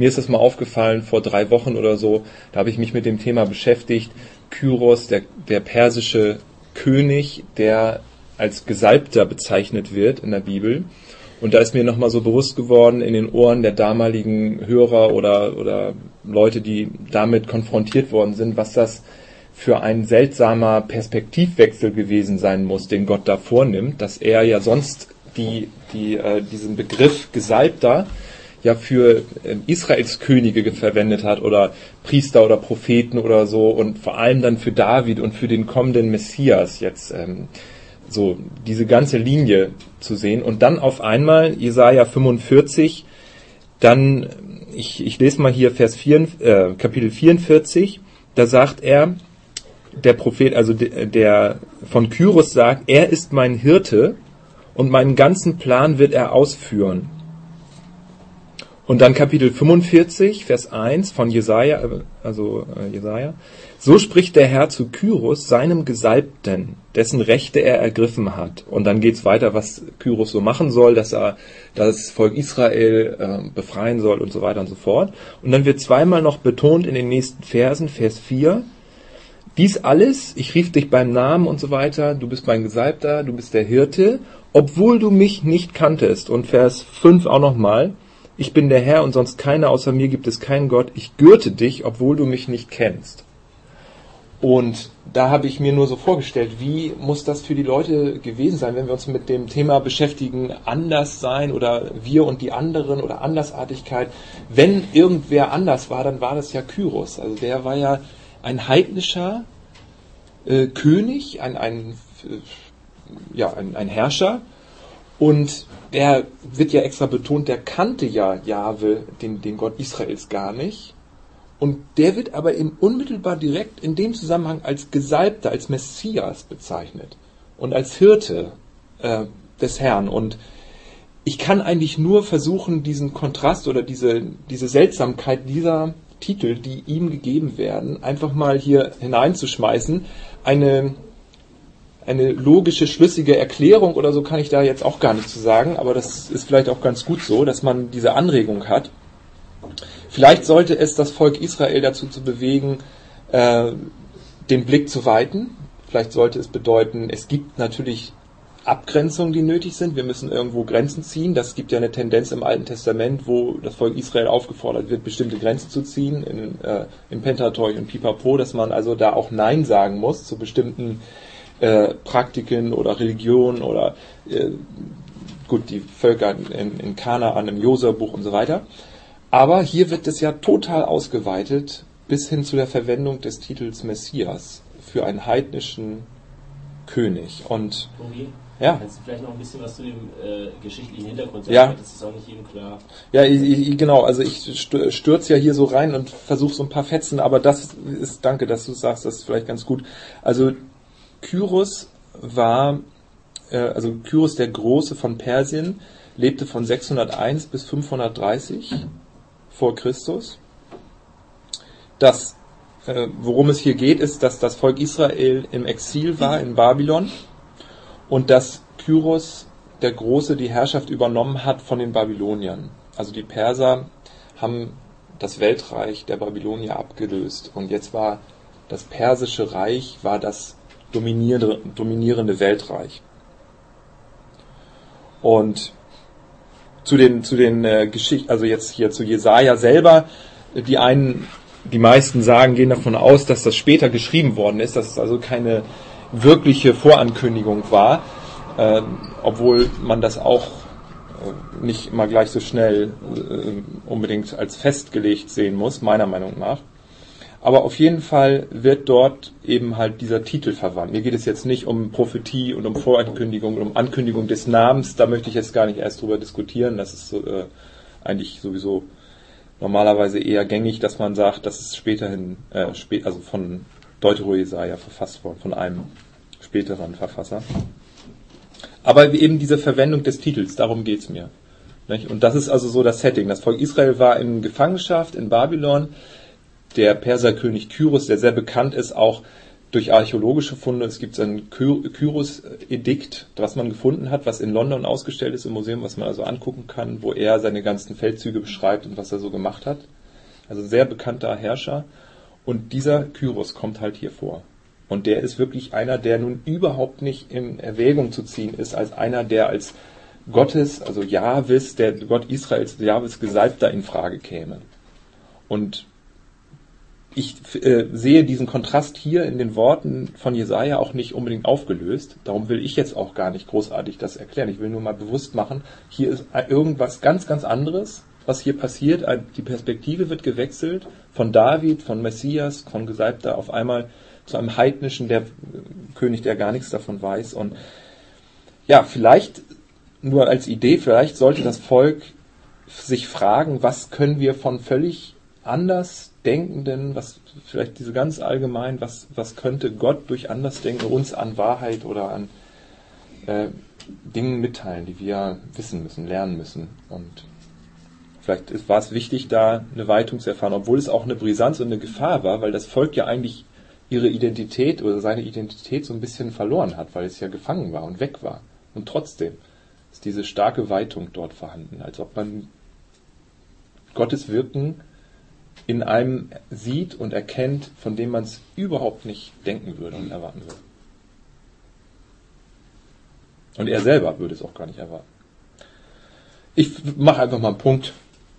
mir ist das mal aufgefallen vor drei Wochen oder so, da habe ich mich mit dem Thema beschäftigt. Kyros, der, der persische König, der als Gesalbter bezeichnet wird in der Bibel. Und da ist mir nochmal so bewusst geworden in den Ohren der damaligen Hörer oder, oder Leute, die damit konfrontiert worden sind, was das für ein seltsamer Perspektivwechsel gewesen sein muss, den Gott da vornimmt, dass er ja sonst die, die, äh, diesen Begriff Gesalbter ja für äh, Israels Könige verwendet hat oder Priester oder Propheten oder so und vor allem dann für David und für den kommenden Messias jetzt ähm, so diese ganze Linie zu sehen. Und dann auf einmal Jesaja 45 dann ich, ich lese mal hier Vers 4, äh, Kapitel 44 da sagt er der Prophet also der, der von Kyros sagt er ist mein Hirte und meinen ganzen Plan wird er ausführen und dann Kapitel 45, Vers 1 von Jesaja, also äh, Jesaja. So spricht der Herr zu Kyros, seinem Gesalbten, dessen Rechte er ergriffen hat. Und dann geht's weiter, was Kyros so machen soll, dass er das Volk Israel äh, befreien soll und so weiter und so fort. Und dann wird zweimal noch betont in den nächsten Versen, Vers 4, dies alles, ich rief dich beim Namen und so weiter, du bist mein Gesalbter, du bist der Hirte, obwohl du mich nicht kanntest. Und Vers 5 auch nochmal, ich bin der Herr und sonst keiner außer mir gibt es keinen Gott. Ich gürte dich, obwohl du mich nicht kennst. Und da habe ich mir nur so vorgestellt, wie muss das für die Leute gewesen sein, wenn wir uns mit dem Thema beschäftigen, anders sein oder wir und die anderen oder Andersartigkeit. Wenn irgendwer anders war, dann war das ja Kyros. Also der war ja ein heidnischer äh, König, ein, ein, äh, ja, ein, ein Herrscher. Und der wird ja extra betont, der kannte ja Jahwe, den, den Gott Israels, gar nicht. Und der wird aber eben unmittelbar direkt in dem Zusammenhang als Gesalbter, als Messias bezeichnet und als Hirte äh, des Herrn. Und ich kann eigentlich nur versuchen, diesen Kontrast oder diese, diese Seltsamkeit dieser Titel, die ihm gegeben werden, einfach mal hier hineinzuschmeißen. Eine eine logische, schlüssige Erklärung oder so kann ich da jetzt auch gar nicht zu sagen, aber das ist vielleicht auch ganz gut so, dass man diese Anregung hat. Vielleicht sollte es das Volk Israel dazu zu bewegen, äh, den Blick zu weiten. Vielleicht sollte es bedeuten, es gibt natürlich Abgrenzungen, die nötig sind. Wir müssen irgendwo Grenzen ziehen. Das gibt ja eine Tendenz im Alten Testament, wo das Volk Israel aufgefordert wird, bestimmte Grenzen zu ziehen, in, äh, im Pentateuch und Pipapo, dass man also da auch Nein sagen muss zu bestimmten äh, Praktiken oder Religionen oder äh, gut, die Völker in, in Kanaan, im Josua-Buch und so weiter. Aber hier wird es ja total ausgeweitet bis hin zu der Verwendung des Titels Messias für einen heidnischen König. Und Tobi, ja. Kannst du vielleicht noch ein bisschen was zu dem äh, geschichtlichen Hintergrund sagen? Ja. Das ist auch nicht jedem klar. Ja, ich, ich, genau, also ich stürze ja hier so rein und versuche so ein paar Fetzen, aber das ist, danke, dass du sagst, das ist vielleicht ganz gut. Also Kyros war, äh, also Kyros der Große von Persien, lebte von 601 bis 530 vor Christus. Das, äh, worum es hier geht, ist, dass das Volk Israel im Exil war in Babylon und dass Kyros der Große die Herrschaft übernommen hat von den Babyloniern. Also die Perser haben das Weltreich der Babylonier abgelöst und jetzt war das persische Reich war das dominierende, dominierende Weltreich. Und zu den, zu den äh, Geschichten, also jetzt hier zu Jesaja selber, die einen, die meisten sagen, gehen davon aus, dass das später geschrieben worden ist, dass es also keine wirkliche Vorankündigung war, äh, obwohl man das auch äh, nicht immer gleich so schnell äh, unbedingt als festgelegt sehen muss, meiner Meinung nach. Aber auf jeden Fall wird dort eben halt dieser Titel verwandt. Mir geht es jetzt nicht um Prophetie und um Vorankündigung und um Ankündigung des Namens. Da möchte ich jetzt gar nicht erst drüber diskutieren. Das ist äh, eigentlich sowieso normalerweise eher gängig, dass man sagt, das ist späterhin, äh, spät, also von Deutero Jesaja verfasst worden, von einem späteren Verfasser. Aber eben diese Verwendung des Titels, darum geht's mir. Und das ist also so das Setting. Das Volk Israel war in Gefangenschaft in Babylon der Perserkönig Kyros, der sehr bekannt ist, auch durch archäologische Funde, es gibt ein Kyros-Edikt, was man gefunden hat, was in London ausgestellt ist im Museum, was man also angucken kann, wo er seine ganzen Feldzüge beschreibt und was er so gemacht hat. Also sehr bekannter Herrscher. Und dieser Kyros kommt halt hier vor. Und der ist wirklich einer, der nun überhaupt nicht in Erwägung zu ziehen ist, als einer, der als Gottes, also Jahwes, der Gott Israels, Jahwes Gesalbter in Frage käme. Und ich äh, sehe diesen Kontrast hier in den Worten von Jesaja auch nicht unbedingt aufgelöst. Darum will ich jetzt auch gar nicht großartig das erklären. Ich will nur mal bewusst machen, hier ist irgendwas ganz, ganz anderes, was hier passiert. Die Perspektive wird gewechselt von David, von Messias, von Gesalbter auf einmal zu einem heidnischen der König, der gar nichts davon weiß. Und ja, vielleicht nur als Idee, vielleicht sollte das Volk sich fragen, was können wir von völlig anders Denkenden, was vielleicht diese ganz allgemein, was, was könnte Gott durch Andersdenken uns an Wahrheit oder an äh, Dingen mitteilen, die wir wissen müssen, lernen müssen. Und vielleicht ist, war es wichtig, da eine Weitung zu erfahren, obwohl es auch eine Brisanz und eine Gefahr war, weil das Volk ja eigentlich ihre Identität oder seine Identität so ein bisschen verloren hat, weil es ja gefangen war und weg war. Und trotzdem ist diese starke Weitung dort vorhanden, als ob man Gottes Wirken in einem sieht und erkennt, von dem man es überhaupt nicht denken würde und erwarten würde. Und er selber würde es auch gar nicht erwarten. Ich mache einfach mal einen Punkt.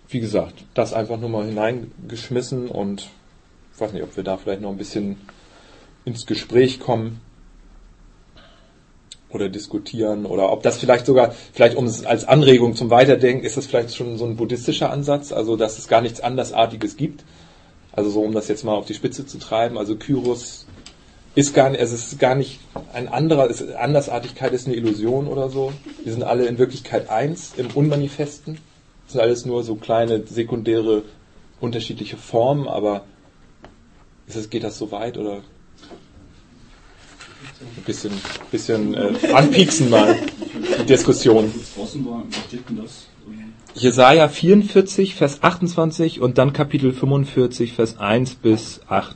Wie gesagt, das einfach nur mal hineingeschmissen und ich weiß nicht, ob wir da vielleicht noch ein bisschen ins Gespräch kommen oder diskutieren oder ob das vielleicht sogar, vielleicht um es als Anregung zum Weiterdenken, ist das vielleicht schon so ein buddhistischer Ansatz, also dass es gar nichts Andersartiges gibt. Also so, um das jetzt mal auf die Spitze zu treiben, also Kyros ist gar nicht, es ist gar nicht ein anderer, ist, Andersartigkeit ist eine Illusion oder so. Wir sind alle in Wirklichkeit eins im Unmanifesten. Das sind alles nur so kleine sekundäre unterschiedliche Formen, aber ist es, geht das so weit oder ein bisschen, bisschen äh, anpieksen mal die Diskussion. Jesaja 44, Vers 28 und dann Kapitel 45, Vers 1 bis 8.